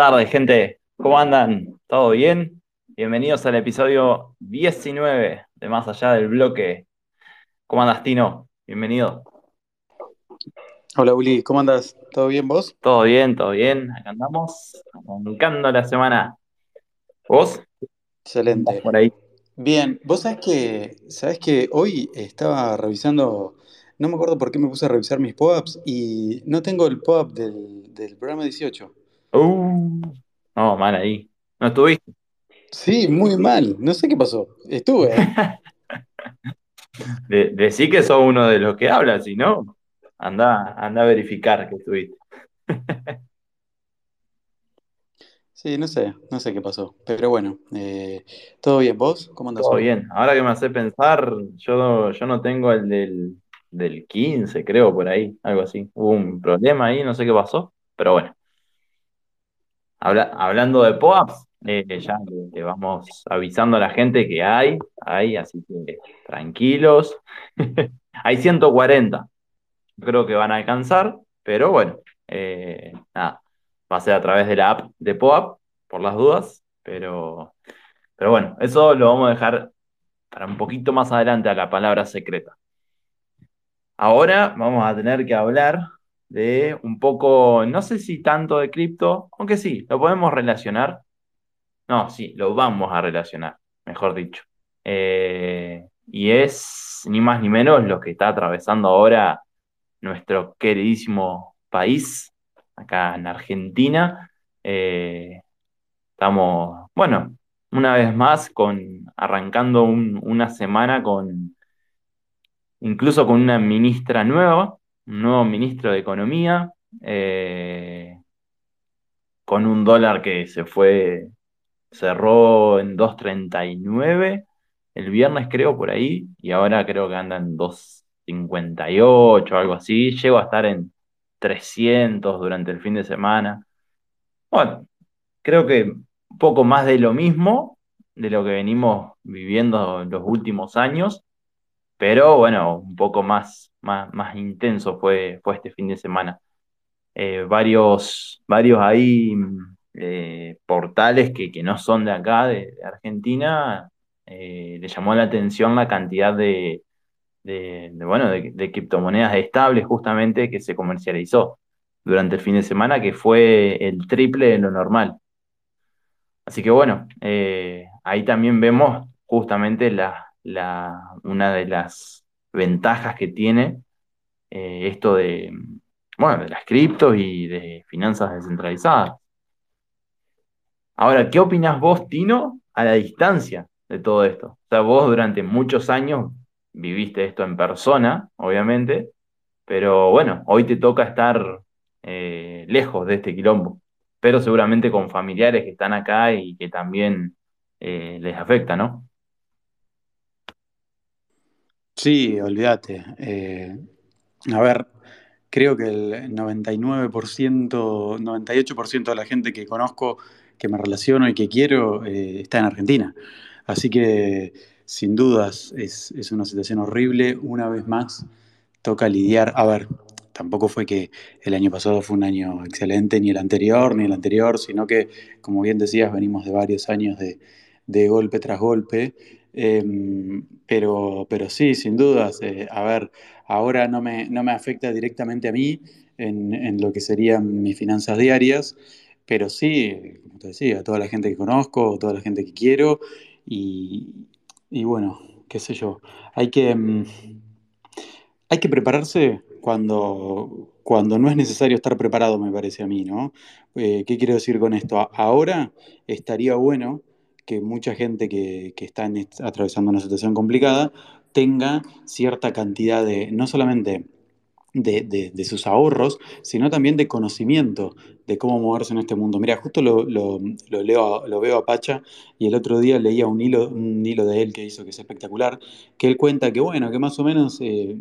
tardes, gente. ¿Cómo andan? ¿Todo bien? Bienvenidos al episodio 19 de Más Allá del Bloque. ¿Cómo andas, Tino? Bienvenido. Hola Uli, ¿cómo andas? ¿Todo bien vos? ¿Todo bien? ¿Todo bien? Acá andamos, arrancando la semana. ¿Vos? Excelente. Por ahí. Bien, vos sabés que, sabés que hoy estaba revisando, no me acuerdo por qué me puse a revisar mis pop-ups y no tengo el pop-up del, del programa 18. Uh, no, mal ahí. ¿No estuviste? Sí, muy mal, no sé qué pasó. Estuve. De, decí que sos uno de los que habla, si no, anda, anda a verificar que estuviste. Sí, no sé, no sé qué pasó. Pero bueno, eh, ¿todo bien vos? ¿Cómo andas Todo hoy? bien. Ahora que me hace pensar, yo, yo no tengo el del, del 15, creo, por ahí, algo así. Hubo un problema ahí, no sé qué pasó, pero bueno. Habla- hablando de POAPs, eh, ya le, le vamos avisando a la gente que hay, hay, así que tranquilos. Hay 140, creo que van a alcanzar, pero bueno, eh, nada, va a ser a través de la app de POAP, por las dudas, pero, pero bueno, eso lo vamos a dejar para un poquito más adelante a la palabra secreta. Ahora vamos a tener que hablar de un poco, no sé si tanto de cripto, aunque sí, lo podemos relacionar. No, sí, lo vamos a relacionar, mejor dicho. Eh, y es ni más ni menos lo que está atravesando ahora nuestro queridísimo país, acá en Argentina. Eh, estamos, bueno, una vez más con, arrancando un- una semana con incluso con una ministra nueva, un nuevo ministro de Economía, eh, con un dólar que se fue, cerró en 2.39 el viernes creo por ahí, y ahora creo que anda en 2.58 o algo así, llego a estar en 300 durante el fin de semana. Bueno, creo que un poco más de lo mismo, de lo que venimos viviendo los últimos años. Pero bueno, un poco más, más, más intenso fue, fue este fin de semana. Eh, varios, varios ahí eh, portales que, que no son de acá, de, Argentina, eh, le llamó la atención la cantidad de, de, de, bueno, de, criptomonedas estables justamente que se comercializó durante el fin de semana, que fue el triple de lo normal. Así que bueno, ahí también vemos justamente la, la, una de las ventajas que tiene eh, esto de, bueno, de las criptos y de finanzas descentralizadas. Ahora, ¿qué opinas vos, Tino, a la distancia de todo esto? O sea, vos durante muchos años viviste esto en persona, obviamente, pero bueno, hoy te toca estar eh, lejos de este quilombo, pero seguramente con familiares que están acá y que también eh, les afecta, ¿no? Sí, olvídate. Eh, a ver, creo que el 99%, 98% de la gente que conozco, que me relaciono y que quiero, eh, está en Argentina. Así que, sin dudas, es, es una situación horrible. Una vez más, toca lidiar. A ver, tampoco fue que el año pasado fue un año excelente, ni el anterior, ni el anterior, sino que, como bien decías, venimos de varios años de, de golpe tras golpe. Em, pero, pero sí, sin dudas. eh, a ver, ahora no me, no me afecta directamente a mí en, en lo que serían mis finanzas diarias, pero sí, como te decía, a toda la gente que conozco, toda la gente que quiero y, y bueno, qué sé yo. Hay que, mm, hay que prepararse cuando, cuando no es necesario estar preparado, me parece a mí, ¿no? Eh, ¿qué quiero decir con esto? A- Ahora estaría bueno que mucha gente que, que está atravesando una situación complicada tenga cierta cantidad de, no solamente de, de- sus ahorros, sino también de conocimiento de cómo moverse en este mundo. Mira, justo lo, lo- leo, lo veo a Pacha y el otro día leía un hilo, un hilo de él que hizo que es espectacular, que él cuenta que, bueno, que más o menos eh,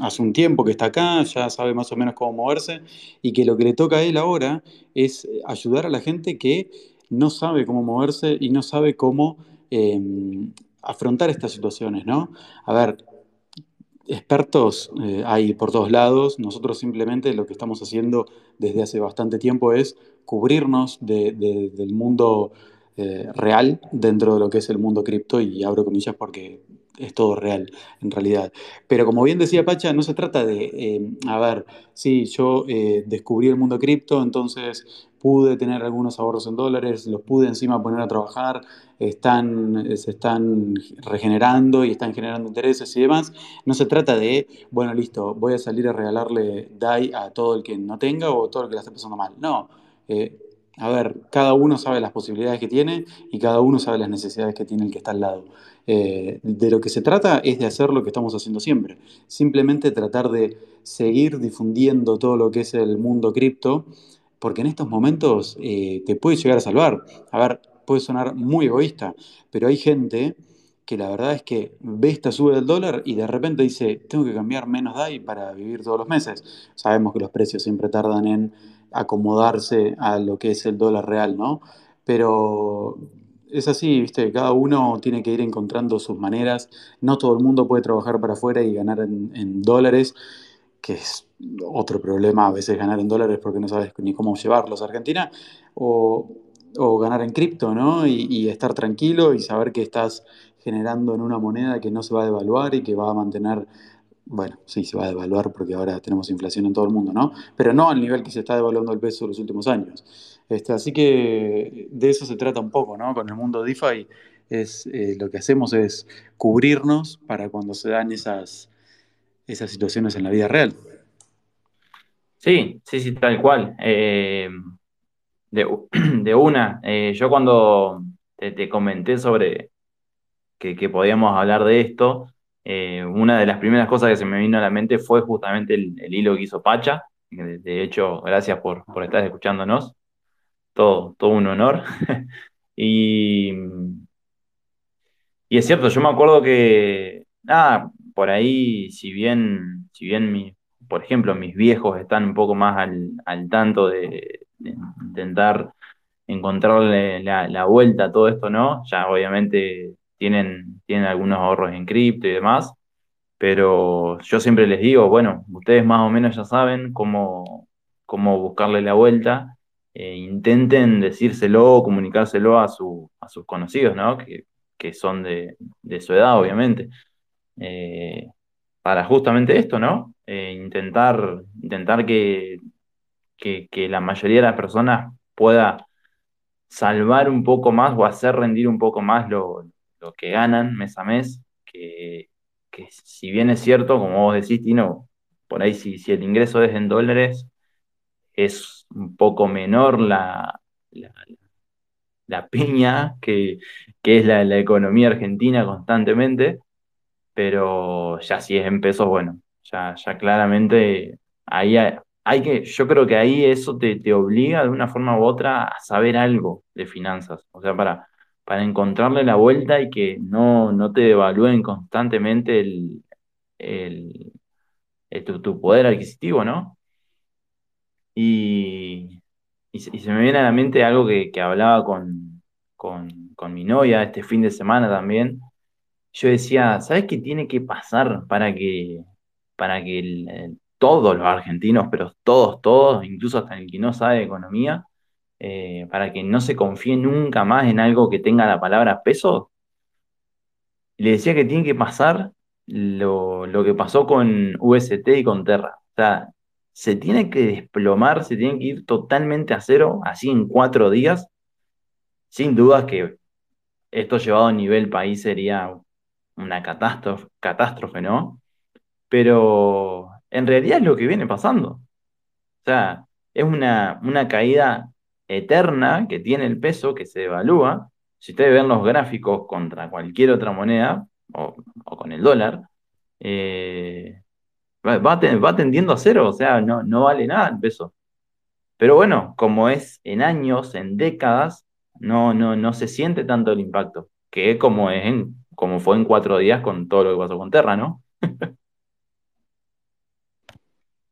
hace un tiempo que está acá, ya sabe más o menos cómo moverse y que lo que le toca a él ahora es ayudar a la gente que no sabe cómo moverse y no sabe cómo eh, afrontar estas situaciones, ¿no? A ver, Expertos eh, hay por todos lados. Nosotros simplemente lo que estamos haciendo desde hace bastante tiempo es cubrirnos de- de- del mundo eh, real dentro de lo que es el mundo cripto y abro comillas porque es todo real en realidad. Pero como bien decía Pacha, no se trata de, eh, a ver, sí, yo eh, descubrí el mundo cripto, entonces pude tener algunos ahorros en dólares, los pude encima poner a trabajar, están, se están regenerando y están generando intereses y demás. No se trata de, bueno, listo, voy a salir a regalarle DAI a todo el que no tenga o todo el que la esté pasando mal. No. Eh, a ver, cada uno sabe las posibilidades que tiene y cada uno sabe las necesidades que tiene el que está al lado. Eh, de lo que se trata es de hacer lo que estamos haciendo siempre. Simplemente tratar de seguir difundiendo todo lo que es el mundo cripto, porque en estos momentos eh, te puede llegar a salvar. A ver, puede sonar muy egoísta, pero hay gente que la verdad es que ve esta sube del dólar y de repente dice, tengo que cambiar menos DAI para vivir todos los meses. Sabemos que los precios siempre tardan en acomodarse a lo que es el dólar real, ¿no? Pero es así, ¿viste? Cada uno tiene que ir encontrando sus maneras. No todo el mundo puede trabajar para afuera y ganar en, dólares, que es otro problema a veces ganar en dólares porque no sabes ni cómo llevarlos a Argentina. O, o ganar en cripto, ¿no? Y, y estar tranquilo y saber que estás generando en una moneda que no se va a devaluar y que va a mantener, bueno, sí, se va a devaluar porque ahora tenemos inflación en todo el mundo, ¿no? Pero no al nivel que se está devaluando el peso en los últimos años. Este, así que de eso se trata un poco, ¿no? Con el mundo DeFi es, eh, lo que hacemos es cubrirnos para cuando se dan esas, esas situaciones en la vida real. Sí, sí, sí, tal cual. Eh, de, de una, eh, yo cuando te, comenté sobre que, que podíamos hablar de esto, una de las primeras cosas que se me vino a la mente fue justamente el, el hilo que hizo Pacha. De, de hecho, gracias por, por estar escuchándonos. Todo, todo un honor. Y, y es cierto, yo me acuerdo que, nada, por ahí, si bien, si bien mi, por ejemplo, mis viejos están un poco más al, al tanto de, intentar encontrarle la, la vuelta a todo esto, ¿no? Ya obviamente tienen, tienen algunos ahorros en cripto y demás, pero yo siempre les digo, bueno, ustedes más o menos ya saben cómo, cómo buscarle la vuelta, eh, intenten decírselo o comunicárselo a, su, a sus conocidos, ¿no? Que, que son de, de su edad, obviamente, eh, para justamente esto, ¿no? Eh, intentar, intentar que, que, la mayoría de las personas pueda salvar un poco más o hacer rendir un poco más lo, lo que ganan mes a mes, que, que si bien es cierto, como vos decís, por ahí si, si el ingreso es en dólares, es un poco menor la, la, la piña que, que es la, economía argentina constantemente, pero ya si es en pesos, bueno, ya, ya claramente ahí hay, hay que, yo creo que ahí eso te, te obliga de una forma u otra a saber algo de finanzas, o sea, para, para encontrarle la vuelta y que no, no te devalúen constantemente el, el, el- tu, tu poder adquisitivo, ¿no? Y, se me viene a la mente algo que, que hablaba con, con, con mi novia este fin de semana también. Yo decía, ¿sabes qué tiene que pasar para que, para que todos los argentinos, pero todos, todos, incluso hasta el que no sabe de economía, eh, para que no se confíe nunca más en algo que tenga la palabra peso? le decía que tiene que pasar lo, lo que pasó con UST y con Terra. O sea, se tiene que desplomar, se tiene que ir totalmente a cero, así en cuatro días. Sin dudas que esto llevado a nivel país sería una catástrofe, ¿no? Pero en realidad es lo que viene pasando. O sea, es una, una caída eterna que tiene el peso, que se devalúa. Si ustedes ven los gráficos contra cualquier otra moneda, o, con el dólar, eh, va, tendiendo a cero, o sea, no, no vale nada el peso. Pero bueno, como es en años, en décadas, no, no, no se siente tanto el impacto, que como, es en, como fue en cuatro días con todo lo que pasó con Terra, ¿no?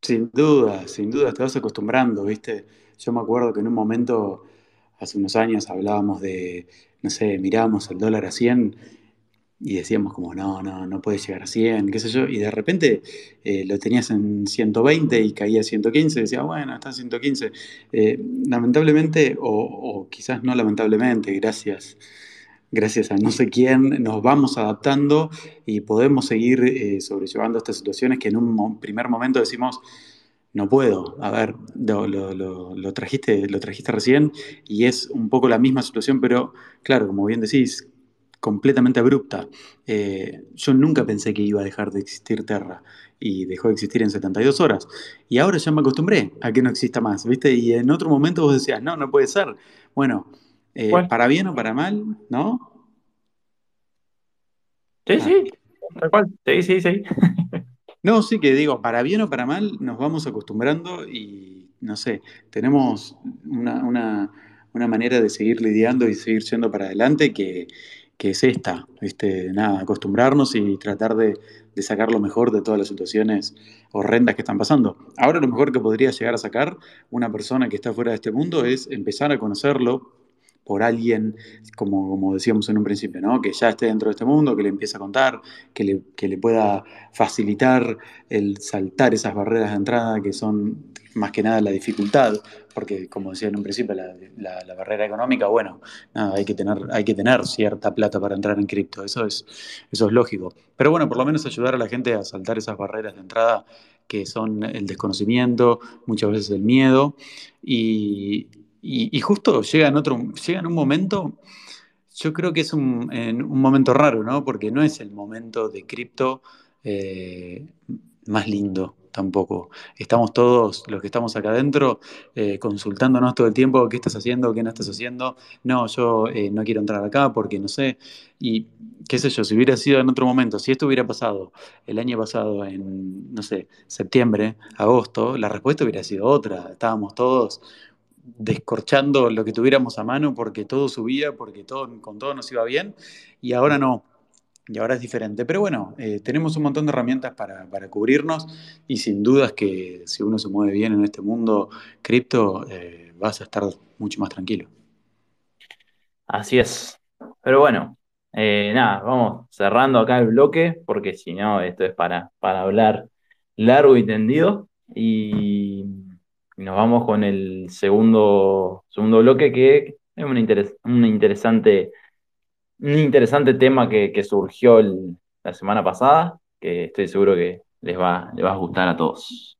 Sin duda, sin duda, te vas acostumbrando, ¿viste? Yo me acuerdo que en un momento, hace unos años, hablábamos de, no sé, mirábamos el dólar a 100 y decíamos como, no, no, no puede llegar a 100, qué sé yo, y de repente eh, lo tenías en 120 y caía a 115, y decía, bueno, está en 115. Eh, lamentablemente, o, quizás no lamentablemente, gracias, gracias a no sé quién, nos vamos adaptando y podemos seguir eh, sobrellevando estas situaciones que en un primer momento decimos, no puedo. A ver, lo, lo, trajiste, lo trajiste recién y es un poco la misma situación, pero claro, como bien decís, completamente abrupta. Eh, yo nunca pensé que iba a dejar de existir Terra y dejó de existir en 72 horas. Y ahora ya me acostumbré a que no exista más, ¿viste? Y en otro momento vos decías, no, no puede ser. Bueno, eh, para bien o para mal, ¿no? Sí, sí, tal cual. Sí, sí, sí. no, sí que digo, para bien o para mal nos vamos acostumbrando y, no sé, tenemos una, una manera de seguir lidiando y seguir yendo para adelante que que es esta, ¿viste? Nada, acostumbrarnos y tratar de, sacar lo mejor de todas las situaciones horrendas que están pasando. Ahora lo mejor que podría llegar a sacar una persona que está fuera de este mundo es empezar a conocerlo por alguien, como, como decíamos en un principio, ¿no? que ya esté dentro de este mundo, que le empiece a contar, que le, que le pueda facilitar el saltar esas barreras de entrada que son más que nada la dificultad, porque como decía en un principio, la, barrera económica, bueno, nada, hay que, tener, hay que tener cierta plata para entrar en cripto, eso es, eso es lógico. Pero bueno, por lo menos ayudar a la gente a saltar esas barreras de entrada que son el desconocimiento, muchas veces el miedo, y, justo llega en, otro, llega en un momento, yo creo que es un, un momento raro, ¿no? Porque no es el momento de cripto eh, más lindo tampoco. Estamos todos, los que estamos acá adentro, eh, consultándonos todo el tiempo, qué estás haciendo, qué no estás haciendo. No, yo eh, no quiero entrar acá porque no sé. Y qué sé yo, si hubiera sido en otro momento, si esto hubiera pasado el año pasado en, no sé, septiembre, agosto, la respuesta hubiera sido otra. Estábamos todos descorchando lo que tuviéramos a mano porque todo subía, porque todo, con todo nos iba bien, y ahora no y ahora es diferente. Pero bueno, eh, tenemos un montón de herramientas para, cubrirnos y sin dudas que si uno se mueve bien en este mundo cripto, eh, vas a estar mucho más tranquilo. Así es. Pero bueno, eh, nada, vamos cerrando acá el bloque porque si no, esto es para, para hablar largo y tendido. Y nos vamos con el segundo, segundo bloque que es una, una interesante un interesante tema que, surgió la semana pasada, que estoy seguro que les va, les va a gustar a todos.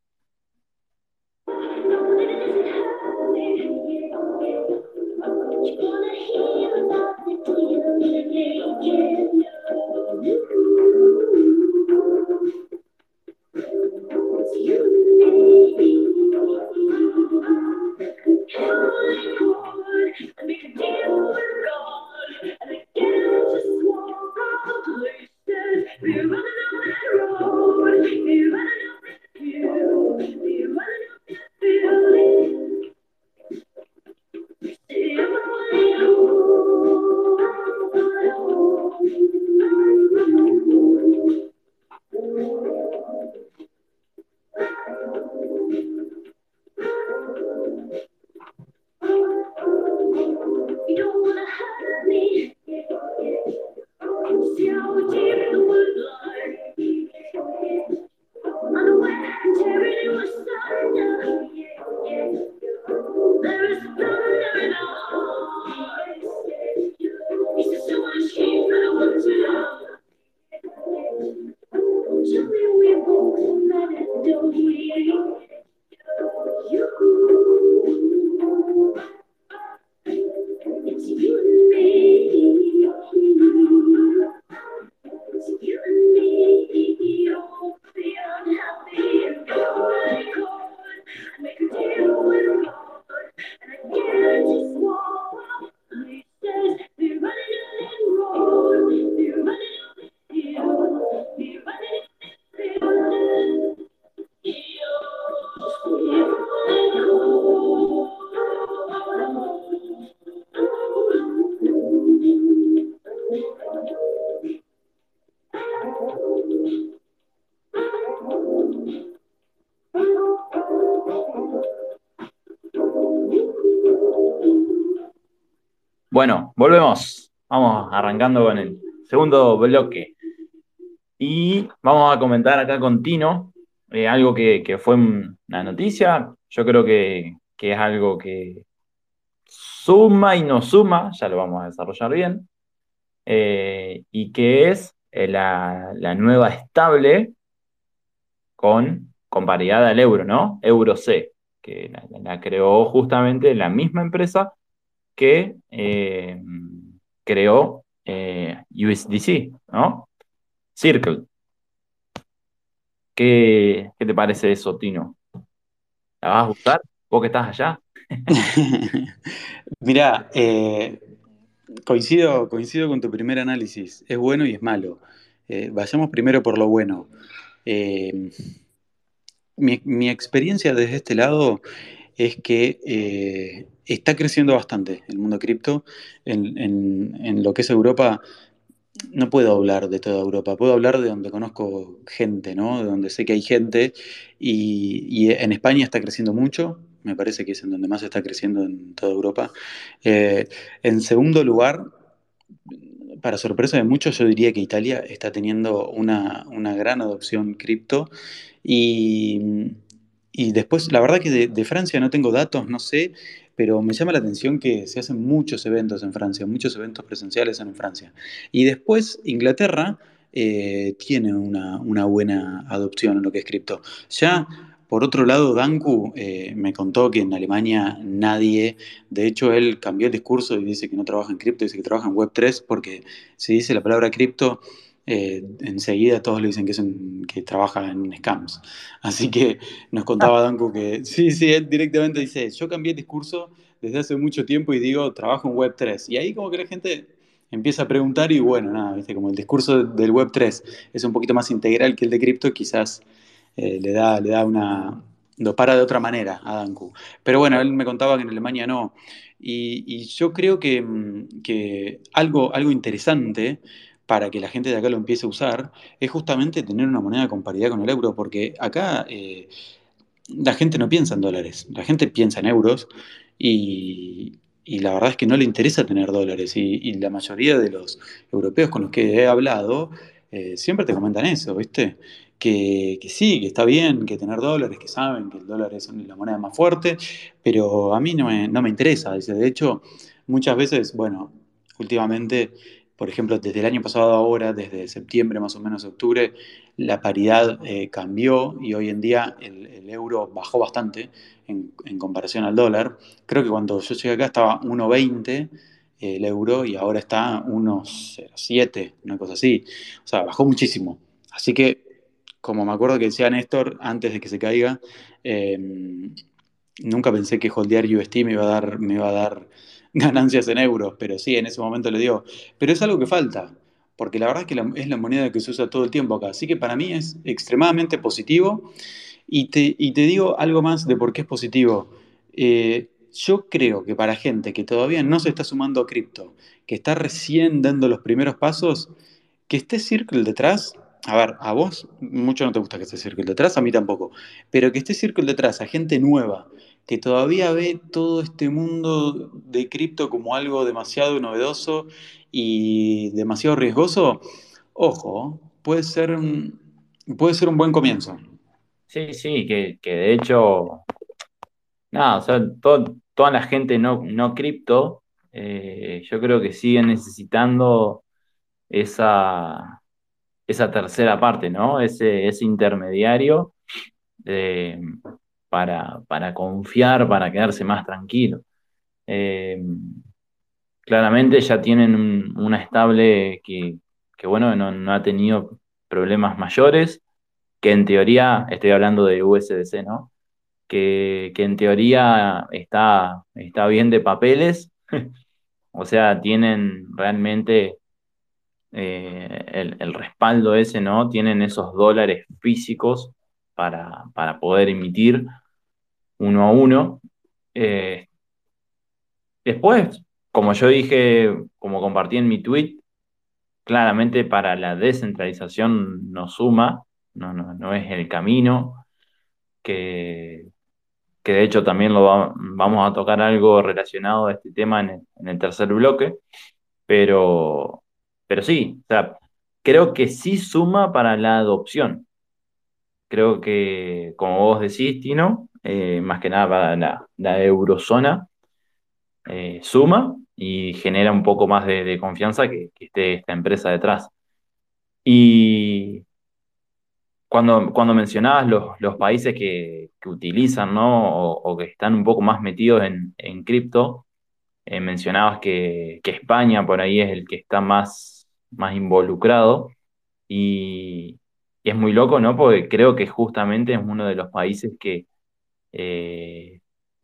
Bueno, volvemos. Vamos arrancando con el segundo bloque. Y vamos a comentar acá con Tino eh, algo que, fue una noticia. Yo creo que, es algo que suma y no suma, ya lo vamos a desarrollar bien. Eh, y que es eh, la, nueva estable con, paridad al euro, ¿no? Euro C, que la creó justamente la misma empresa que eh, creó eh, USDC, ¿no? Circle. ¿Qué, te parece eso, Tino? ¿La vas a usar? ¿Vos que estás allá? Mira, eh, coincido, coincido con tu primer análisis. Es bueno y es malo. vayamos primero por lo bueno. Mi, mi, experiencia desde este lado es que está creciendo bastante el mundo cripto. En, lo que es Europa, no puedo hablar de toda Europa, puedo hablar de donde conozco gente, ¿no? De donde sé que hay gente. Y, en España está creciendo mucho, me parece que es en donde más está creciendo en toda Europa. Eh, en segundo lugar, para sorpresa de muchos, yo diría que Italia está teniendo una, una gran adopción cripto. Y, y después, la verdad que de, Francia no tengo datos, no sé, pero me llama la atención que se hacen muchos eventos en Francia, muchos eventos presenciales en Francia. Y después Inglaterra eh, tiene una, buena adopción en lo que es cripto. Ya, por otro lado, Danku eh, me contó que en Alemania nadie, de hecho él cambió el discurso y dice que no trabaja en cripto, dice que trabaja en Web3 porque si dice la palabra cripto eh, enseguida todos le dicen que, es que trabaja en scams. Así que nos contaba ah. Danko que, sí, sí, él directamente dice, yo cambié el discurso desde hace mucho tiempo y digo, trabajo en Web3. Y ahí como que la gente empieza a preguntar y bueno, nada, ¿viste? como el discurso del Web3 es un poquito más integral que el de cripto, quizás eh, le, da, le da una... lo para de otra manera a Danku. Pero bueno, él me contaba que en Alemania no. Y, yo creo que, mm, que algo, algo interesante para que la gente de acá lo empiece a usar, es justamente tener una moneda con paridad con el euro, porque acá eh, la gente no piensa en dólares, la gente piensa en euros y, la verdad es que no le interesa tener dólares y, la mayoría de los europeos con los que he hablado eh, siempre te comentan eso, ¿viste? Que, sí, que está bien, que tener dólares, que saben que el dólar es la moneda más fuerte, pero a mí no me, no me interesa. De hecho, muchas veces, bueno, últimamente por ejemplo, desde el año pasado ahora, desde septiembre más o menos octubre, la paridad eh, cambió y hoy en día el, euro bajó bastante en, comparación al dólar. Creo que cuando yo llegué acá estaba 1,20 eh, el euro y ahora está 1,07, una cosa así. O sea, bajó muchísimo. Así que, como me acuerdo que decía Néstor antes de que se caiga, em, nunca pensé que holdear UST me iba a dar, me iba a dar ganancias en euros, pero sí, en ese momento le dio. Pero es algo que falta, porque la verdad es que es la moneda que se usa todo el tiempo acá. Así que para mí es extremadamente positivo. Y te, digo algo más de por qué es positivo. Eh, yo creo que para gente que todavía no se está sumando a cripto, que está recién dando los primeros pasos, que esté Circle detrás, a ver, a vos mucho no te gusta que esté Circle detrás, a mí tampoco, pero que esté Circle detrás, a gente nueva, que todavía ve todo este mundo de cripto como algo demasiado novedoso y demasiado riesgoso, ojo, puede ser un, puede ser un buen comienzo. Sí, sí, que, de hecho, nada, o sea, toda la gente no, no cripto, eh, yo creo que sigue necesitando esa, esa tercera parte, ¿no? Ese, ese intermediario eh, para, para, confiar, para quedarse más tranquilo. Eh, claramente ya tienen un, una estable que, que bueno, no, no, ha tenido problemas mayores, que en teoría, estoy hablando de USDC, ¿no? Que, que en teoría está, está bien de papeles, o sea, tienen realmente eh, el, el, respaldo ese, ¿no? Tienen esos dólares físicos para, para poder emitir uno a uno. Eh, después, como yo dije, como compartí en mi tweet, claramente para la descentralización no suma, no, no, no es el camino, que, que de hecho también lo va, vamos a tocar algo relacionado a este tema en el, tercer bloque, pero, pero sí, creo que sí suma para la adopción. Creo que, como vos decís, Tino, eh, más que nada para la, la eurozona, eh, suma y genera un poco más de, confianza que, esté esta empresa detrás. Y cuando, cuando mencionabas los, los países que, que, utilizan ¿no? o, o, que están un poco más metidos en, en cripto, eh, mencionabas que, que, España por ahí es el que está más, más involucrado y, y, es muy loco, ¿no? Porque creo que justamente es uno de los países que eh,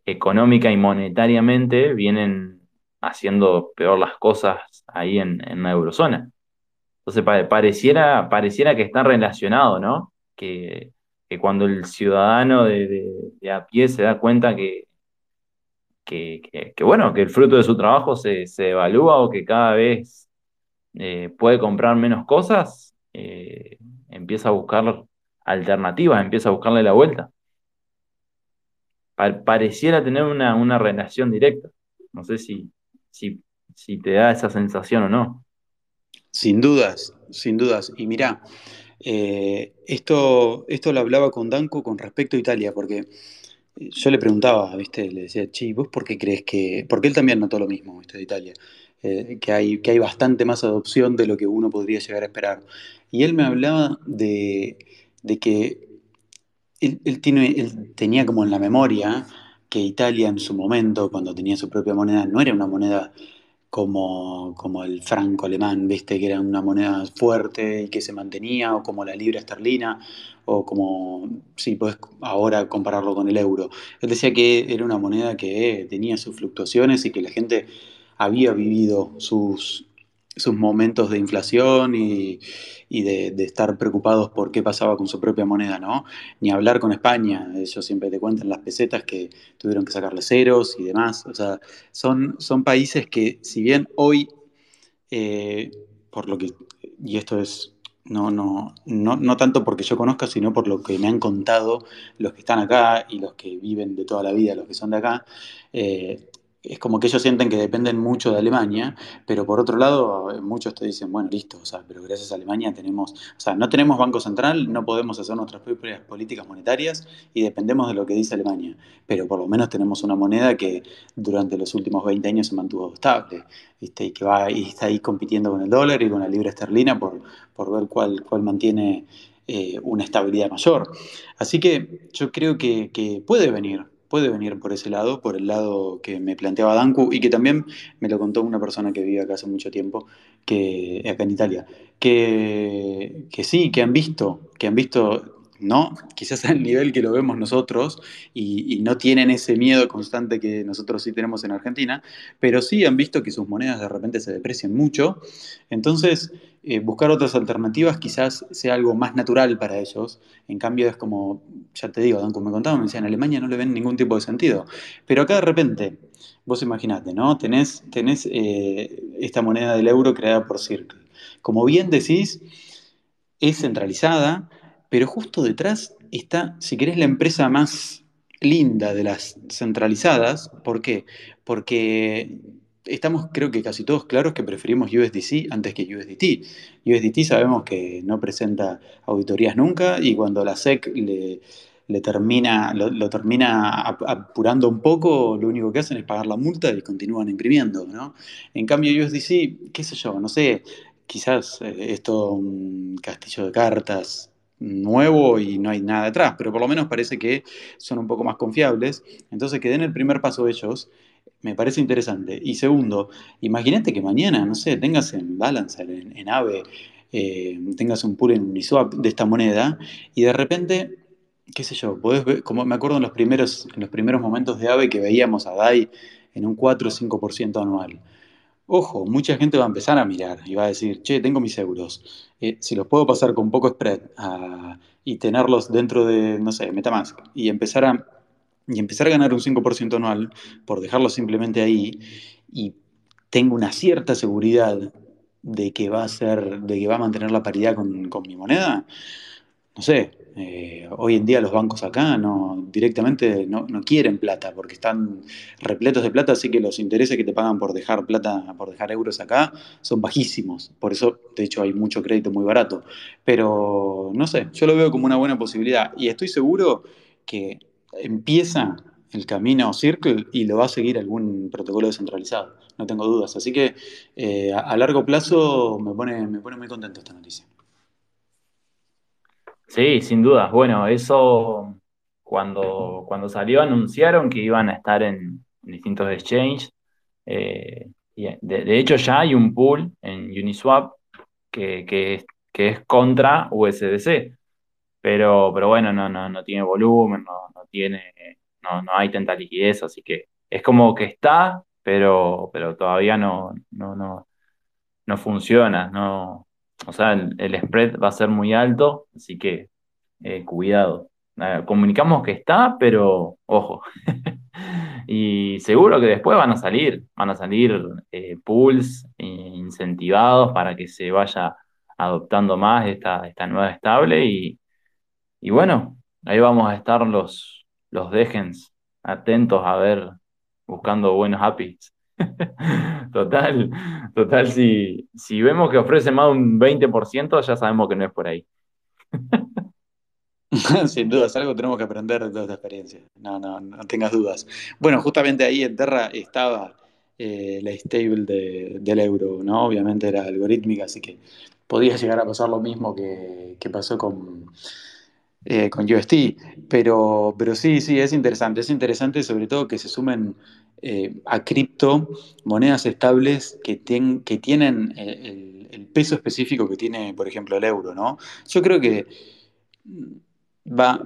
económica y monetariamente vienen haciendo peor las cosas ahí en, en la eurozona. Entonces pa pareciera, pareciera que están relacionados, ¿no? Que, que, cuando el ciudadano de, de, de, a pie se da cuenta que, que, que, bueno, que el fruto de su trabajo se, se evalúa o que cada vez eh, puede comprar menos cosas, eh, empieza a buscar alternativas, empieza a buscarle la vuelta pareciera tener una, una, relación directa. No sé si, si, si, te da esa sensación o no. Sin dudas, sin dudas. Y mira, eh, esto, esto lo hablaba con Danco con respecto a Italia, porque yo le preguntaba, ¿viste? Le decía, Chi, ¿vos por qué crees que.? Porque él también notó lo mismo, ¿viste? De Italia. Eh, que, hay, que hay bastante más adopción de lo que uno podría llegar a esperar. Y él me hablaba de, de que él, tiene, él, tenía como en la memoria que Italia en su momento, cuando tenía su propia moneda, no era una moneda como, como el franco alemán, ¿viste? que era una moneda fuerte y que se mantenía, o como la libra esterlina, o como, sí, puedes ahora compararlo con el euro. Él decía que era una moneda que tenía sus fluctuaciones y que la gente había vivido sus, sus momentos de inflación y, y de, de, estar preocupados por qué pasaba con su propia moneda, ¿no? Ni hablar con España, ellos siempre te cuentan las pesetas que tuvieron que sacarle ceros y demás, o sea, son, son países que si bien hoy, eh, por lo que, y esto es no, no, no, no, tanto porque yo conozca, sino por lo que me han contado los que están acá y los que viven de toda la vida, los que son de acá, eh, es como que ellos sienten que dependen mucho de Alemania, pero por otro lado, muchos te dicen, bueno, listo, o sea, pero gracias a Alemania tenemos, o sea, no tenemos Banco Central, no podemos hacer nuestras propias políticas monetarias y dependemos de lo que dice Alemania, pero por lo menos tenemos una moneda que durante los últimos 20 años se mantuvo estable, y que va y está ahí compitiendo con el dólar y con la libra esterlina por, por ver cuál, cuál mantiene eh, una estabilidad mayor. Así que yo creo que puede venir, puede venir por ese lado, por el lado que me planteaba Danku y que también me lo contó una persona que vive acá hace mucho tiempo, que acá en Italia, que, que sí, que han visto, que han visto no quizás al nivel que lo vemos nosotros y, y, no tienen ese miedo constante que nosotros sí tenemos en Argentina, pero sí han visto que sus monedas de repente se deprecian mucho. Entonces, eh, buscar otras alternativas quizás sea algo más natural para ellos. En cambio, es como, ya te digo, como me contaban, me decían, en Alemania no le ven ningún tipo de sentido. Pero acá de repente, vos imaginate, ¿no? Tenés, tenés eh, esta moneda del euro creada por Circle. Como bien decís, es centralizada pero justo detrás está, si querés, la empresa más linda de las centralizadas. ¿Por qué? Porque estamos, creo que casi todos claros que preferimos USDC antes que USDT. USDT sabemos que no presenta auditorías nunca y cuando la SEC le, le termina, lo, lo, termina apurando un poco, lo único que hacen es pagar la multa y continúan imprimiendo, ¿no? En cambio, USDC, qué sé yo, no sé, quizás eh, es todo un castillo de cartas nuevo y no hay nada detrás, pero por lo menos parece que son un poco más confiables. Entonces, que den el primer paso ellos, me parece interesante. Y segundo, imagínate que mañana, no sé, tengas en Balancer, en, AVE, eh, tengas un pool en Uniswap de esta moneda y de repente, qué sé yo, podés ver, como me acuerdo en los primeros, en los primeros momentos de AVE que veíamos a DAI en un 4 o 5% anual. Ojo, mucha gente va a empezar a mirar y va a decir, che, tengo mis euros, eh, si los puedo pasar con poco spread y tenerlos dentro de, no sé, Metamask y empezar a, y empezar a ganar un 5% anual por dejarlos simplemente ahí y tengo una cierta seguridad de que va a ser, de que va a mantener la paridad con, con mi moneda, no sé, eh, hoy en día los bancos acá no, directamente no, no, quieren plata porque están repletos de plata, así que los intereses que te pagan por dejar plata, por dejar euros acá, son bajísimos. Por eso, de hecho, hay mucho crédito muy barato. Pero no sé, yo lo veo como una buena posibilidad y estoy seguro que empieza el camino Circle y lo va a seguir algún protocolo descentralizado, no tengo dudas. Así que eh, a, largo plazo me pone, me pone muy contento esta noticia. Sí, sin dudas. Bueno, eso cuando, cuando salió anunciaron que iban a estar en, distintos exchanges. Eh, de, hecho ya hay un pool en Uniswap que, que, es, que es contra USDC. Pero, pero bueno, no, no, no tiene volumen, no tiene, no, no hay tanta liquidez, así que es como que está, pero, pero todavía no, no, no, no funciona, no, o sea, el, spread va a ser muy alto, así que eh, cuidado. Comunicamos que está, pero ojo. y seguro que después van a salir, van a salir eh, pools incentivados para que se vaya adoptando más esta, esta nueva estable y, y bueno, ahí vamos a estar los, los degens atentos a ver, buscando buenos APIs. total, total, si, si vemos que ofrece más de un 20%, ya sabemos que no es por ahí. Sin dudas, algo tenemos que aprender de toda esta experiencia. No, no, no tengas dudas. Bueno, justamente ahí en Terra estaba eh, la stable de, del euro, ¿no? Obviamente era algorítmica, así que podía llegar a pasar lo mismo que, que pasó con, eh, con UST. Pero, pero sí, sí, es interesante. Es interesante sobre todo que se sumen eh, a cripto monedas estables que, ten, que tienen el, el, peso específico que tiene, por ejemplo, el euro, ¿no? Yo creo que va,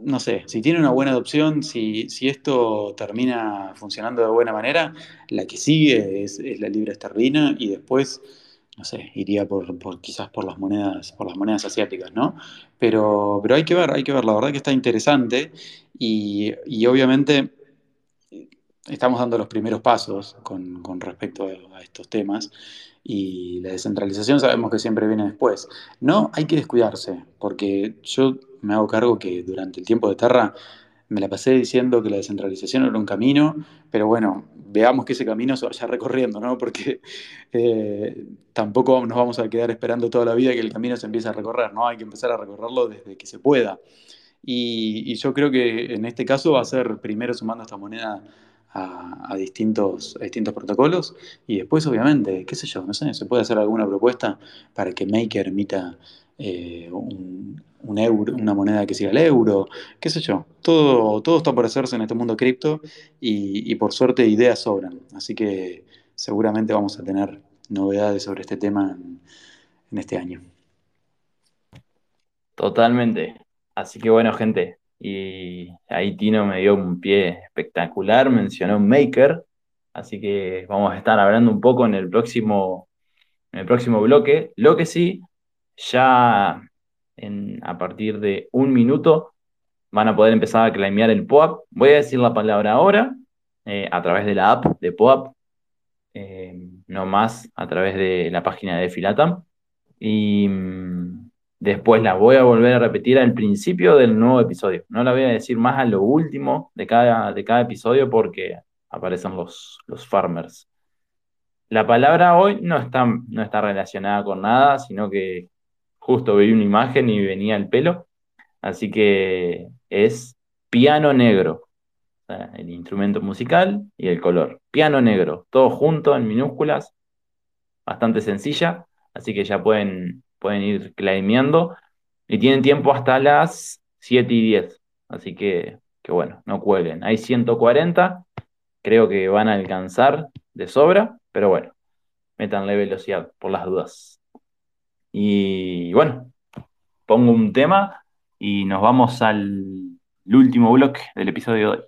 no sé, si tiene una buena adopción, si, si, esto termina funcionando de buena manera, la que sigue es la libra esterlina y después, no sé, iría por, quizás por las monedas, por las monedas asiáticas, ¿no? Pero, pero hay que ver, hay que ver, la verdad que está interesante y, y obviamente estamos dando los primeros pasos con, con respecto a estos temas y la descentralización sabemos que siempre viene después. No hay que descuidarse, porque yo me hago cargo que durante el tiempo de Terra me la pasé diciendo que la descentralización era un camino, pero bueno, veamos que ese camino se vaya recorriendo, ¿no? Porque eh, tampoco nos vamos a quedar esperando toda la vida que el camino se empiece a recorrer, ¿no? Hay que empezar a recorrerlo desde que se pueda. Y, yo creo que en este caso va a ser primero sumando esta moneda a, a, distintos, a distintos protocolos y después, obviamente, qué sé yo, no sé, se puede hacer alguna propuesta para que Maker emita eh, un, euro, una moneda que siga el euro, qué sé yo. Todo, todo está por hacerse en este mundo cripto y, por suerte ideas sobran. Así que seguramente vamos a tener novedades sobre este tema en, en este año. Totalmente. Así que bueno, gente, y ahí Tino me dio un pie espectacular, mencionó Maker, así que vamos a estar hablando un poco en el próximo, en el próximo bloque. Lo que sí, ya en, a partir de un minuto van a poder empezar a claimear el POAP. Voy a decir la palabra ahora, eh, a través de la app de POAP, eh, no más a través de la página de Filatam. Y mm, Después la voy a volver a repetir al principio del nuevo episodio. No la voy a decir más a lo último de cada, de cada episodio porque aparecen los, los farmers. La palabra hoy no está, no está relacionada con nada, sino que justo vi una imagen y venía el pelo. Así que es piano negro. El instrumento musical y el color. Piano negro, todo junto en minúsculas. Bastante sencilla. Así que ya pueden pueden ir claimeando. Y tienen tiempo hasta las 7 y 10. Así que, que bueno, no cuelguen. Hay 140. Creo que van a alcanzar de sobra. Pero bueno, métanle velocidad por las dudas. Y bueno, pongo un tema y nos vamos al último bloque del episodio de hoy.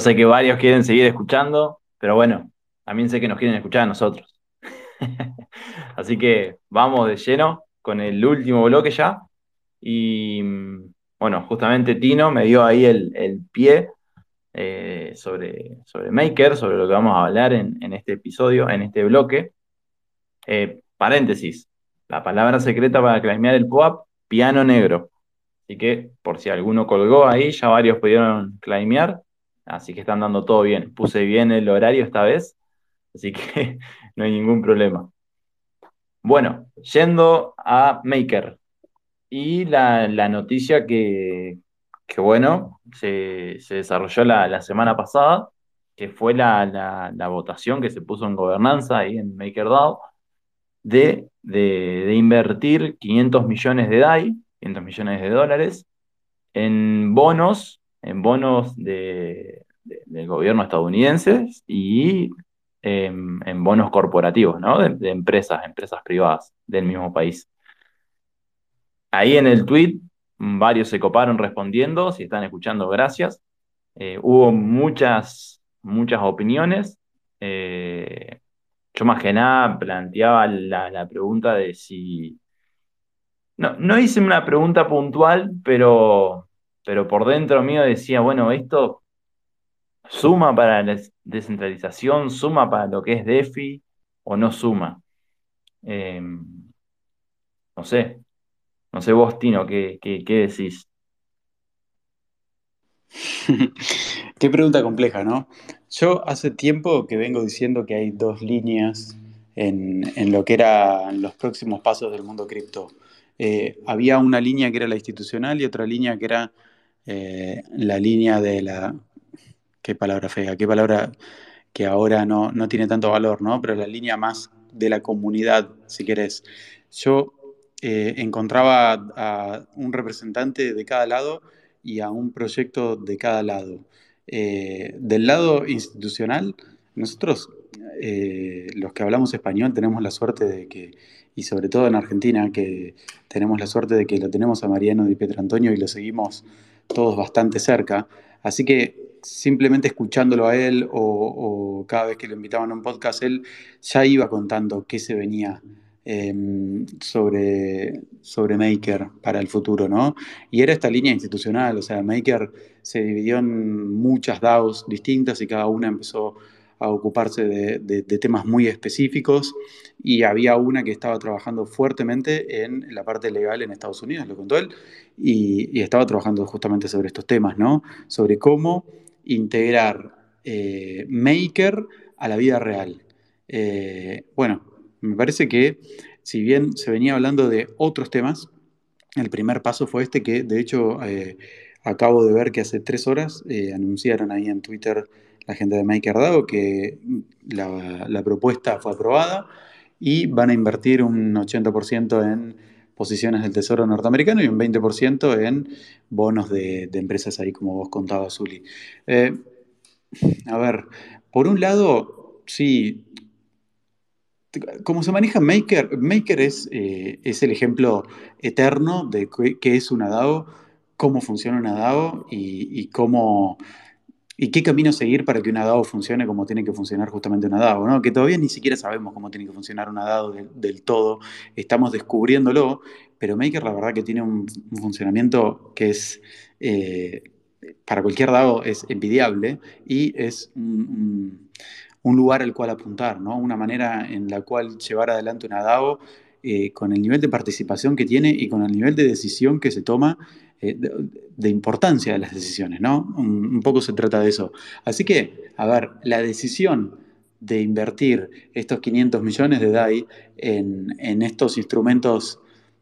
Sé que varios quieren seguir escuchando, pero bueno, también sé que nos quieren escuchar a nosotros. Así que vamos de lleno con el último bloque ya. Y bueno, justamente Tino me dio ahí el, pie eh, sobre, sobre Maker, sobre lo que vamos a hablar en, este episodio, en este bloque. Eh, paréntesis, la palabra secreta para claimear el POAP, piano negro. Así que por si alguno colgó ahí, ya varios pudieron claimear. Así que están dando todo bien. Puse bien el horario esta vez, así que no hay ningún problema. Bueno, yendo a Maker. Y la, noticia que, bueno, se, desarrolló la, semana pasada, que fue la, votación que se puso en gobernanza ahí en MakerDAO, de, de, invertir 500 millones de DAI, 500 millones de dólares, en bonos en bonos de, del gobierno estadounidense y em, en bonos corporativos, ¿no? De, empresas, empresas privadas del mismo país. Ahí en el tweet varios se coparon respondiendo, si están escuchando, gracias. Eh, hubo muchas, muchas opiniones. Eh, yo más que nada planteaba la, la pregunta de si no, no hice una pregunta puntual, pero, pero por dentro mío decía, bueno, esto suma para la descentralización, suma para lo que es DeFi o no suma. Eh, no sé, no sé vos, Tino, ¿qué, qué, qué decís? Qué pregunta compleja, ¿no? Yo hace tiempo que vengo diciendo que hay dos líneas en, en lo que eran los próximos pasos del mundo cripto. Eh, había una línea que era la institucional y otra línea que era eh, la línea de la... Qué palabra fea, qué palabra que ahora no, no tiene tanto valor, ¿no? Pero la línea más de la comunidad, si querés. Yo eh, encontraba a un representante de cada lado y a un proyecto de cada lado. Eh, del lado institucional, nosotros, los que hablamos español, tenemos la suerte de que, y sobre todo en Argentina, que tenemos la suerte de que lo tenemos a Mariano Di Antonio y lo seguimos todos bastante cerca. Así que simplemente escuchándolo a él o, cada vez que lo invitaban a un podcast, él ya iba contando qué se venía Em, sobre, sobre Maker para el futuro, ¿no? Y era esta línea institucional, o sea, Maker se dividió en muchas DAOs distintas y cada una empezó a ocuparse de, temas muy específicos y había una que estaba trabajando fuertemente en la parte legal en Estados Unidos, lo contó él, y, estaba trabajando justamente sobre estos temas, ¿no? Sobre cómo integrar eh, Maker a la vida real. Eh, bueno, me parece que si bien se venía hablando de otros temas, el primer paso fue este que de hecho eh, acabo de ver que hace tres horas anunciaron ahí en Twitter la gente de MakerDAO que la, propuesta fue aprobada y van a invertir un 80% en posiciones del Tesoro norteamericano y un 20% en bonos de, empresas ahí como vos contabas, Zuli. Eh, a ver, por un lado, sí, como se maneja Maker, Maker es, eh, es el ejemplo eterno de qué es una DAO, cómo funciona una DAO y, cómo, y qué camino seguir para que una DAO funcione como tiene que funcionar justamente una DAO, ¿no? que todavía ni siquiera sabemos cómo tiene que funcionar una DAO del todo, estamos descubriéndolo, pero Maker la verdad que tiene un, funcionamiento que es... Eh, para cualquier DAO es envidiable y es un lugar al cual apuntar, ¿no? una manera en la cual llevar adelante una DAO eh, con el nivel de participación que tiene y con el nivel de decisión que se toma, eh, de, importancia de las decisiones. ¿no? Un, poco se trata de eso. Así que, a ver, la decisión de invertir estos 500 millones de DAI en, en estos instrumentos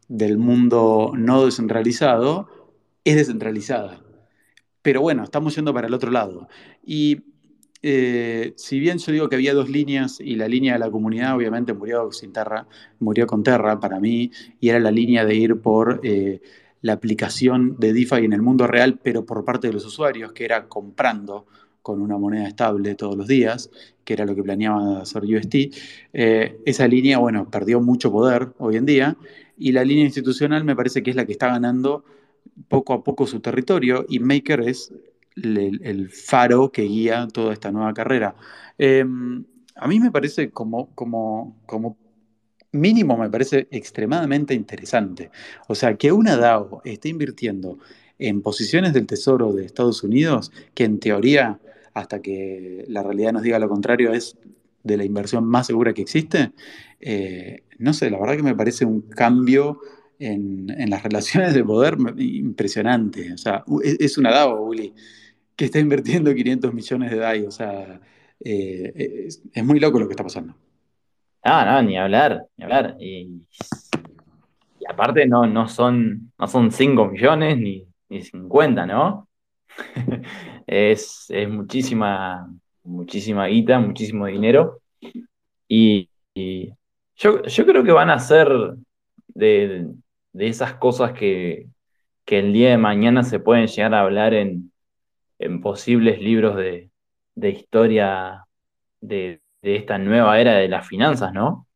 del mundo no descentralizado es descentralizada. Pero bueno, estamos yendo para el otro lado. Y eh, si bien yo digo que había dos líneas y la línea de la comunidad obviamente murió sin Terra, murió con Terra para mí, y era la línea de ir por eh, la aplicación de DeFi en el mundo real, pero por parte de los usuarios, que era comprando con una moneda estable todos los días, que era lo que planeaba hacer UST. Eh, esa línea, bueno, perdió mucho poder hoy en día, y la línea institucional me parece que es la que está ganando poco a poco su territorio, y Maker es el, faro que guía toda esta nueva carrera. Em, a mí me parece como, como, como mínimo, me parece extremadamente interesante. O sea, que una DAO esté invirtiendo en posiciones del Tesoro de Estados Unidos, que en teoría, hasta que la realidad nos diga lo contrario, es de la inversión más segura que existe, eh, no sé, la verdad que me parece un cambio en, las relaciones de poder impresionante. O sea, es una DAO, Uli que está invirtiendo 500 millones de DAI. O sea, eh, es, muy loco lo que está pasando. No, ni hablar, ni hablar. Y, aparte no, no, son, no son 5 millones ni, ni 50, ¿no? es, muchísima, muchísima guita, muchísimo dinero. Y, yo, creo que van a ser de, esas cosas que, que el día de mañana se pueden llegar a hablar en, en posibles libros de, historia de, esta nueva era de las finanzas, ¿no?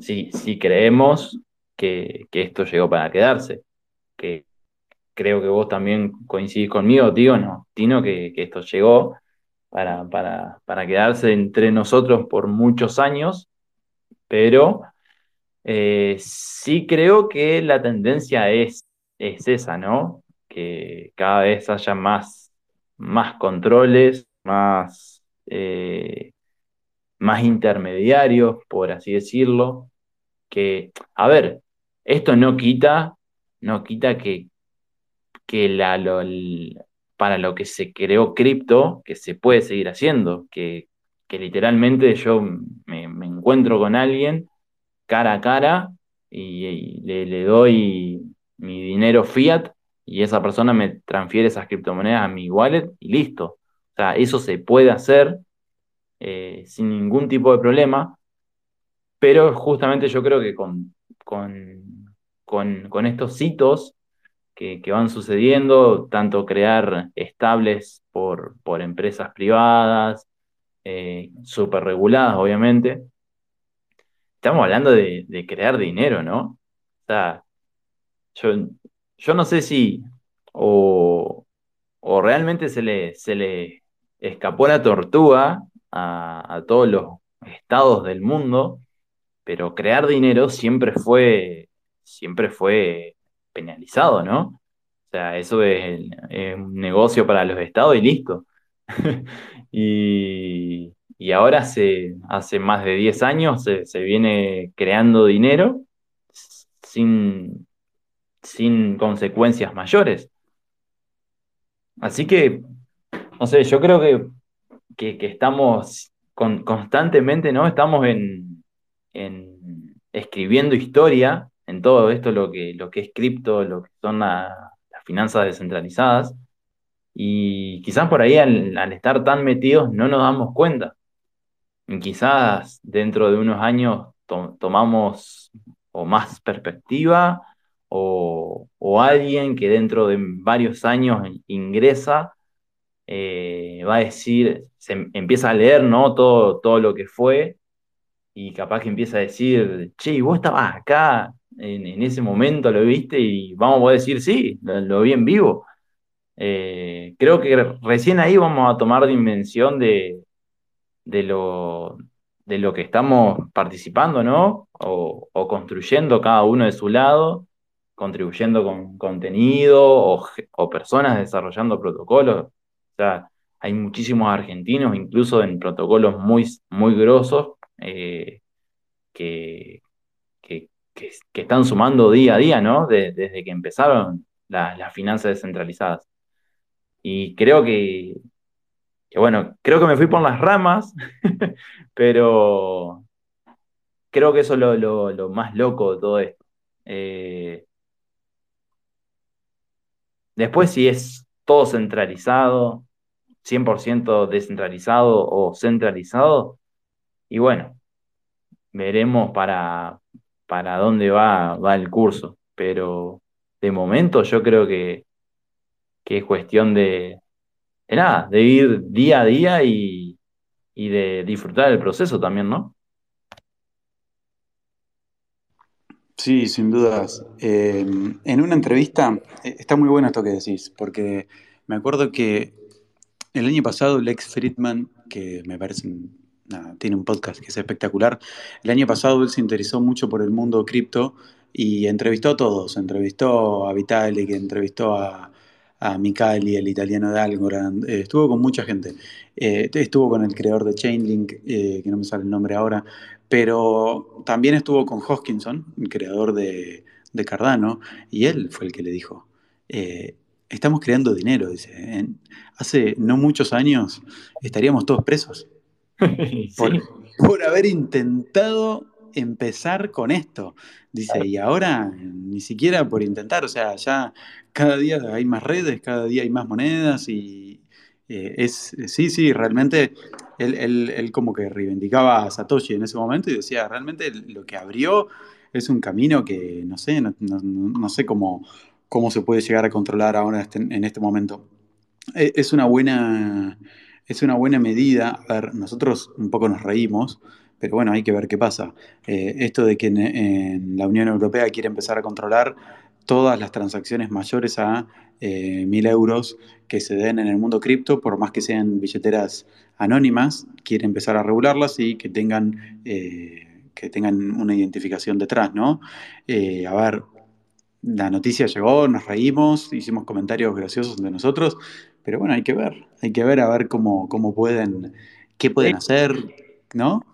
Si, creemos que, esto llegó para quedarse, que creo que vos también coincidís conmigo, tío, no, Tino, que, esto llegó para, para, quedarse entre nosotros por muchos años, pero Eh, sí creo que la tendencia es, es esa, ¿no? Que cada vez haya más, más controles, más, eh, más intermediarios, por así decirlo. Que, a ver, esto no quita, no quita que, que para lo que se creó cripto, que se puede seguir haciendo, que, que literalmente yo me, me encuentro con alguien cara a cara y, y le, le doy mi dinero fiat y esa persona me transfiere esas criptomonedas a mi wallet y listo. O sea, eso se puede hacer eh, sin ningún tipo de problema, pero justamente yo creo que con, con, con, con estos hitos que, que van sucediendo, tanto crear estables por, por empresas privadas, eh, súper reguladas, obviamente, estamos hablando de, de crear dinero, ¿no? O sea, yo, yo no sé si o, o realmente se le, se le escapó la tortuga a, todos los estados del mundo, pero crear dinero siempre fue, siempre fue penalizado, ¿no? O sea, eso es, es un negocio para los estados y listo. Y, y ahora hace, hace más de 10 años se, se viene creando dinero sin, sin consecuencias mayores. Así que, no sé, yo creo que, que, que estamos con, constantemente, ¿no? Estamos en, en escribiendo historia en todo esto, lo que, lo que es cripto, lo que son la- las finanzas descentralizadas. Y quizás por ahí al, al estar tan metidos no nos damos cuenta. Y quizás dentro de unos años to- tomamos o más perspectiva o, o alguien que dentro de varios años ingresa eh, va a decir, se em- empieza a leer, ¿no? Todo, todo lo que fue y capaz que empieza a decir, che, ¿y vos estabas acá en, ese momento, lo viste y vamos a decir, sí, lo, vi en vivo. Eh, creo que recién ahí vamos a tomar dimensión de, de lo, de lo que estamos participando, ¿no? O, construyendo cada uno de su lado, contribuyendo con contenido o personas desarrollando protocolos. Hay muchísimos argentinos, incluso en protocolos muy, muy grosos, eh, que, que, que- están sumando día a día, ¿no? De- desde que empezaron la- las finanzas descentralizadas. Y creo que, bueno, creo que me fui por las ramas, pero creo que eso es lo, lo- lo más loco de todo esto. Eh, después, si es todo centralizado, 100% descentralizado o centralizado, y bueno, veremos para, para dónde va, va el curso. Pero de momento yo creo que, que es cuestión de, de nada, de ir día a día y, y de disfrutar del proceso también, ¿no? Sí, sin dudas. Eh, en una entrevista, eh, está muy bueno esto que decís, porque me acuerdo que el año pasado Lex Friedman, que me parece, tiene un podcast que es espectacular, el año pasado él se interesó mucho por el mundo cripto y entrevistó a todos, entrevistó a Vitalik, entrevistó a, a Micali, el italiano de Algorand, eh, estuvo con mucha gente, Eh, estuvo con el creador de Chainlink, eh, que no me sale el nombre ahora, pero también estuvo con Hoskinson, el creador de, de Cardano, y él fue el que le dijo, estamos creando dinero, dice, en- hace no muchos años estaríamos todos presos por, Sí, por haber intentado empezar con esto. Dice, y ahora ni siquiera por intentar, o sea, ya cada día hay más redes, cada día hay más monedas y eh, es, sí, sí, realmente él, él- él como que reivindicaba a Satoshi en ese momento y decía, realmente lo que abrió es un camino que no sé, no, no- no sé cómo, cómo se puede llegar a controlar ahora este- en este momento. Eh, Es una buena, es una buena medida. A ver, nosotros un poco nos reímos, pero bueno, hay que ver qué pasa. Eh, esto de que en, en la Unión Europea quiere empezar a controlar todas las transacciones mayores a eh, 1.000 euros que se den en el mundo cripto, por más que sean billeteras anónimas, quiere empezar a regularlas y que tengan, eh, que tengan una identificación detrás, ¿no? Eh, a ver, la noticia llegó, nos reímos, hicimos comentarios graciosos de nosotros, pero bueno, hay que ver, hay que ver a ver cómo, cómo pueden, qué pueden hacer, ¿no?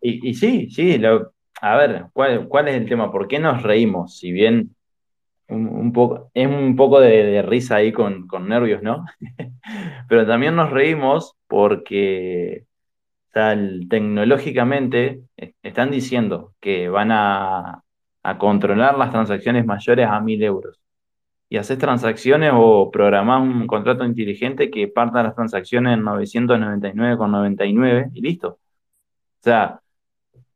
Y, y sí, sí, lo- a ver, ¿cuál, cuál es el tema? ¿Por qué nos reímos? Si bien un, un poco, es un poco de, de risa ahí con, con nervios, ¿no? Pero también nos reímos porque el- tecnológicamente eh, están diciendo que van a, a controlar las transacciones mayores a 1000 euros. Y haces transacciones o programás un contrato inteligente que parta las transacciones en 999,99 y listo. O sea,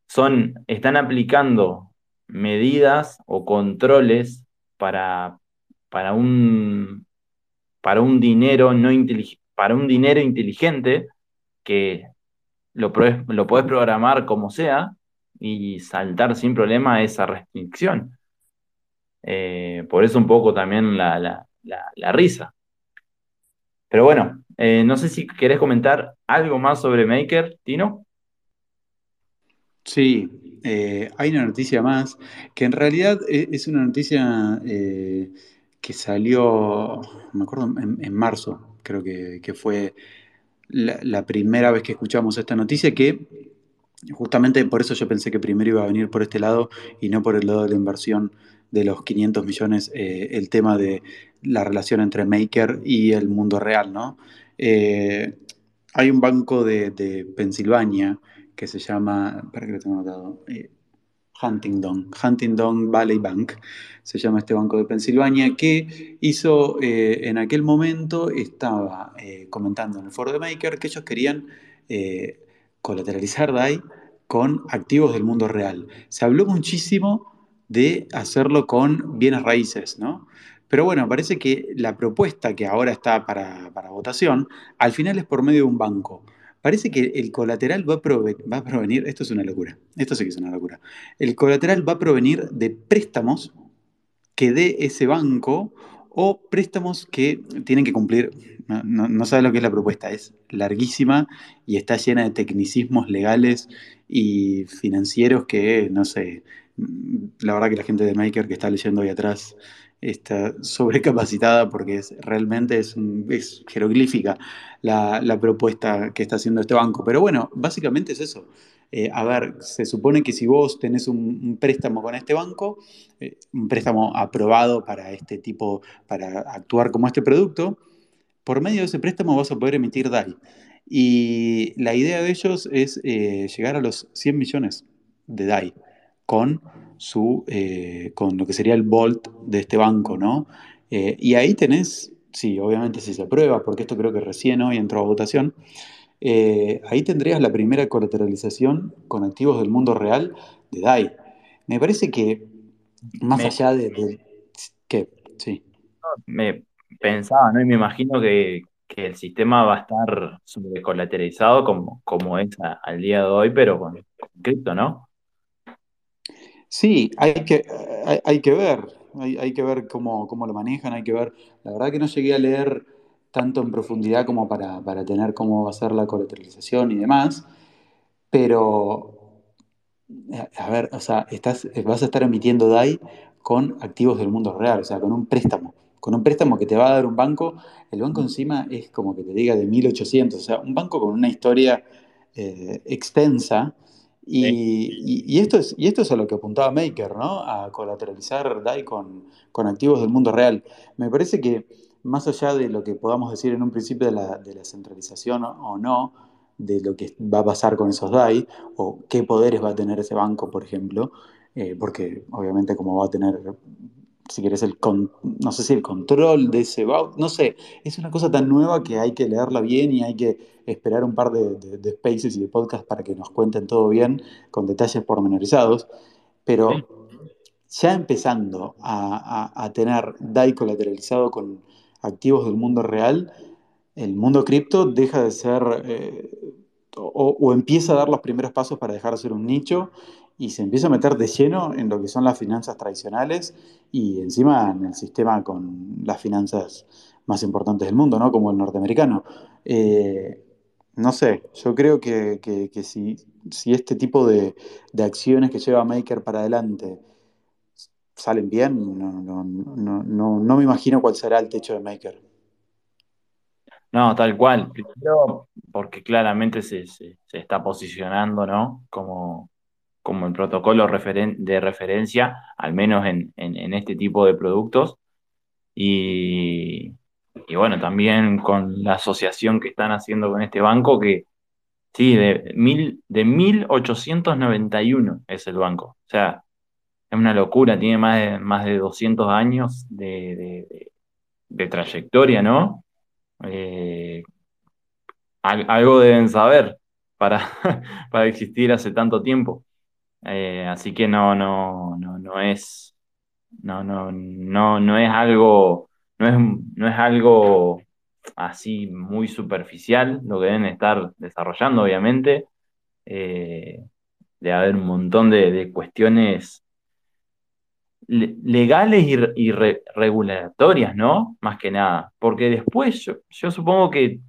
son, están aplicando medidas o controles para, para un, para un dinero no para un dinero inteligente que lo, lo podés programar como sea y saltar sin problema esa restricción. Eh, por eso un poco también la, la- la- risa. Pero bueno, eh, no sé si querés comentar algo más sobre Maker, Tino. Sí, eh, hay una noticia más, que en realidad e- es una noticia que salió, me acuerdo, en, en marzo, creo que, que fue la primera vez que escuchamos esta noticia, que justamente por eso yo pensé que primero iba a venir por este lado y no por el lado de la inversión de los 500 millones, eh, el tema de la relación entre Maker y el mundo real, ¿no? Eh, hay un banco de, de Pensilvania que se llama, para que lo tengo anotado, eh, Huntingdon, Huntingdon Valley Bank, se llama este banco de Pensilvania, que hizo en aquel momento, estaba comentando en el foro de Maker que ellos querían colateralizar DAI con activos del mundo real. Se habló muchísimo de hacerlo con bienes raíces, ¿no? Pero bueno, parece que la propuesta que ahora está para, para votación, al final es por medio de un banco. Parece que el colateral va a, va a provenir, esto es una locura, esto sí que es una locura. El colateral va a provenir de préstamos que dé ese banco o préstamos que tienen que cumplir. No, no, no sabes lo que es la propuesta, es larguísima y está llena de tecnicismos legales y financieros que, no sé, la verdad que la gente de Maker que está leyendo ahí atrás está sobrecapacitada porque es, realmente es, es jeroglífica la, la propuesta que está haciendo este banco. Pero bueno, básicamente es eso. Eh, a ver, se supone que si vos tenés un, préstamo con este banco, eh, un préstamo aprobado para este tipo, para actuar como este producto, por medio de ese préstamo vas a poder emitir DAI. Y la idea de ellos es eh, llegar a los 100 millones de DAI con, su, con lo que sería el Volt de este banco, ¿no? Y ahí tenés, sí, obviamente si se aprueba, porque esto creo que recién hoy entró a votación, eh, ahí tendrías la primera colateralización con activos del mundo real de DAI. Me parece que más Me, allá de. Sí. me pensaba, ¿no? Y me imagino que, que el sistema va a estar sobrecolateralizado como, como es a- al día de hoy, pero con, con cripto, ¿no? Sí, hay que, hay, hay que ver, hay, hay que ver cómo, cómo lo manejan, hay que ver. La verdad que no llegué a leer tanto en profundidad como para, para tener cómo va a ser la colateralización y demás, pero eh, A ver, o sea, estás, vas a estar emitiendo DAI con activos del mundo real, o sea, con un préstamo. Con un préstamo que te va a dar un banco, el banco encima es como que te diga de 1800, o sea, un banco con una historia eh, extensa. Sí. Y, y- y esto es, y esto es a lo que apuntaba Maker, ¿no? A colateralizar DAI con, con activos del mundo real. Me parece que más allá de lo que podamos decir en un principio de la, de la centralización o no, de lo que va a pasar con esos DAI, o qué poderes va a tener ese banco, por ejemplo, eh, porque obviamente como va a tener, si querés, el con- no sé si el control de ese banco, no sé, es una cosa tan nueva que hay que leerla bien y hay que esperar un par de, de- de spaces y de podcasts para que nos cuenten todo bien, con detalles pormenorizados, pero ya empezando a, a- a tener DAI colateralizado con activos del mundo real, el mundo cripto deja de ser eh, o, empieza a dar los primeros pasos para dejar de ser un nicho y se empieza a meter de lleno en lo que son las finanzas tradicionales y encima en el sistema con las finanzas más importantes del mundo, ¿no? Como el norteamericano. Eh, No sé, yo creo que, que- si, si este tipo de acciones que lleva Maker para adelante salen bien, no, no, no, no, me imagino cuál será el techo de Maker. No, tal cual. Primero, porque claramente se, se- está posicionando, ¿no? Como, como el protocolo de referencia, al menos en, en- en este tipo de productos. Y, y bueno, también con la asociación que están haciendo con este banco, que sí, de, mil, de 1891 es el banco. O sea, es una locura, tiene más de, más de 200 años de, de- de- de trayectoria, ¿no? Eh, al- algo deben saber para, para existir hace tanto tiempo. Eh, así que no, no, no, no es, no, no, no, no es algo, no es, no es algo así muy superficial lo que deben estar desarrollando, obviamente. Eh, debe haber un montón de, de cuestiones legales y, re- y re- regulatorias, ¿no? Más que nada. Porque después yo, yo supongo que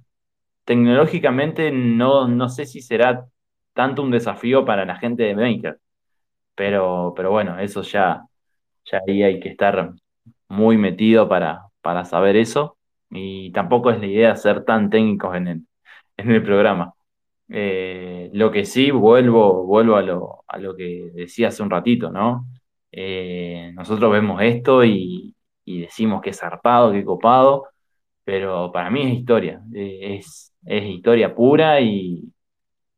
tecnológicamente no, no sé si será tanto un desafío para la gente de Maker, pero, pero bueno, eso ya, ya ahí hay que estar muy metido para, para saber eso y tampoco es la idea ser tan técnicos en el, en el programa. Eh, lo que sí, vuelvo, vuelvo a lo, a lo que decía hace un ratito, ¿no? Eh, nosotros vemos esto y, y decimos que es zarpado, que copado, pero para mí es historia, eh, es, es historia pura y,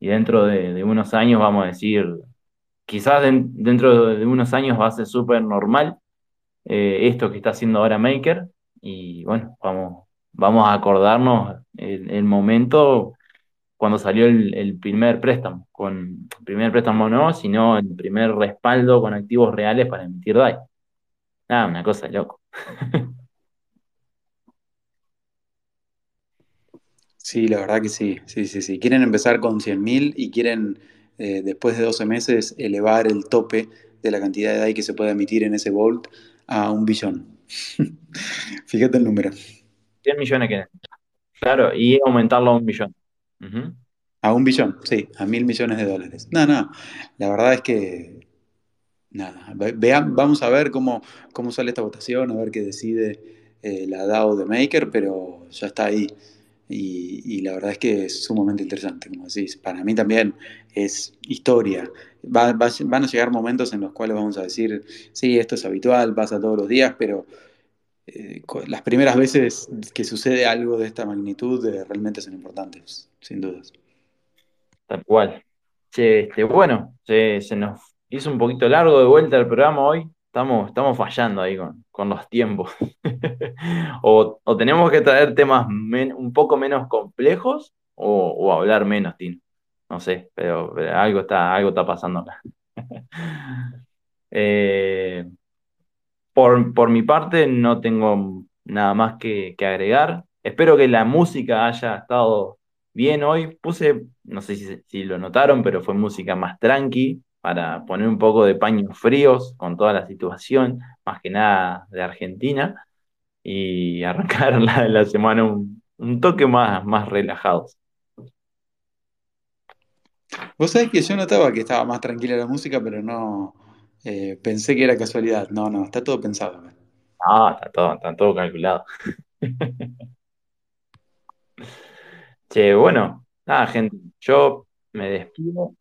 y dentro de, unos años vamos a decir, quizás den- dentro de unos años va a ser súper normal eh, esto que está haciendo ahora Maker y bueno, vamos, vamos a acordarnos el, el momento cuando salió el, el primer préstamo, con primer préstamo no, sino el primer respaldo con activos reales para emitir DAI. Nada, una cosa de loco. Sí, la verdad que sí, sí, sí, sí. Quieren empezar con 100.000 y quieren, eh, después de 12 meses, elevar el tope de la cantidad de DAI que se puede emitir en ese Vault a un billón. Fíjate el número. 100 millones que Claro, y aumentarlo a un A un billón, sí, a mil millones de dólares. No, no, la verdad es que, nada, ve- vean- vamos a ver cómo, cómo sale esta votación, a ver qué decide eh, la DAO de Maker, pero ya está ahí. Y, la verdad es que es sumamente interesante, como decís. Para mí también es historia. Va- van a llegar momentos en los cuales vamos a decir, sí, esto es habitual, pasa todos los días, pero eh, las primeras veces que sucede algo de esta magnitud eh, realmente son importantes, sin dudas. Tal cual. Este, bueno, se, nos hizo un poquito largo de vuelta el programa hoy. Estamos, estamos fallando ahí con, con los tiempos. O, o tenemos que traer temas un poco menos complejos o, hablar menos, Tino. No sé, pero, pero algo está, algo está pasando acá. Eh, por, por mi parte, no tengo nada más que, agregar. Espero que la música haya estado bien hoy. Puse, no sé si, lo notaron, pero fue música más tranqui para poner un poco de paños fríos con toda la situación, más que nada de Argentina, y arrancar la, la semana un, un toque más, más relajados. Vos sabés que yo notaba que estaba más tranquila la música, pero no eh, pensé que era casualidad. No, no, está todo pensado. Ah, está todo, está todo calculado. Che, bueno, nada, gente, yo me despido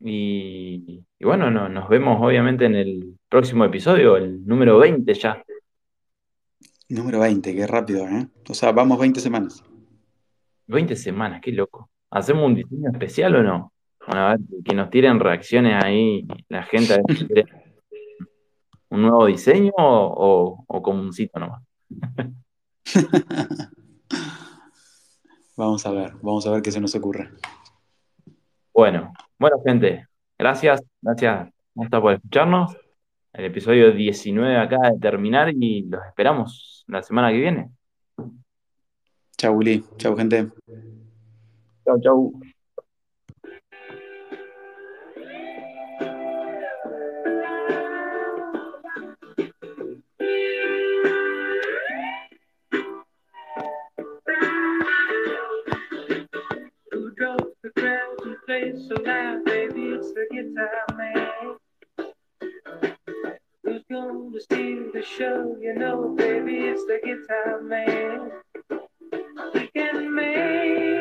y, y bueno, no- nos vemos obviamente en el próximo episodio, el número 20 ya. Número 20, qué rápido, ¿eh? O sea, vamos 20 semanas. 20 semanas, qué loco. ¿Hacemos un diseño especial o no? Bueno, a ver, que nos tiren reacciones ahí la gente a ver si quiere un nuevo diseño o, o, o como un sitio nomás. Vamos a ver, vamos a ver qué se nos ocurre. Bueno, bueno, gente, gracias, gracias por escucharnos. El episodio 19 acaba de terminar y los esperamos la semana que viene. Chau, Uli. Chau, gente. Chau, chau. so loud, baby, it's the guitar man. Who's gonna steal the show? You know, baby, it's the guitar man. He can make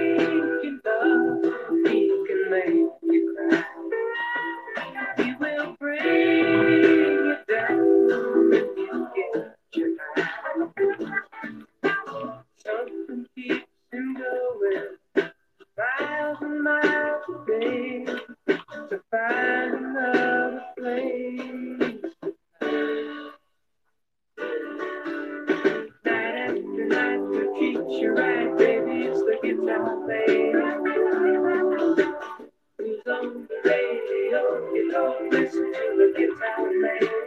radio, you know, listen to the guitar man.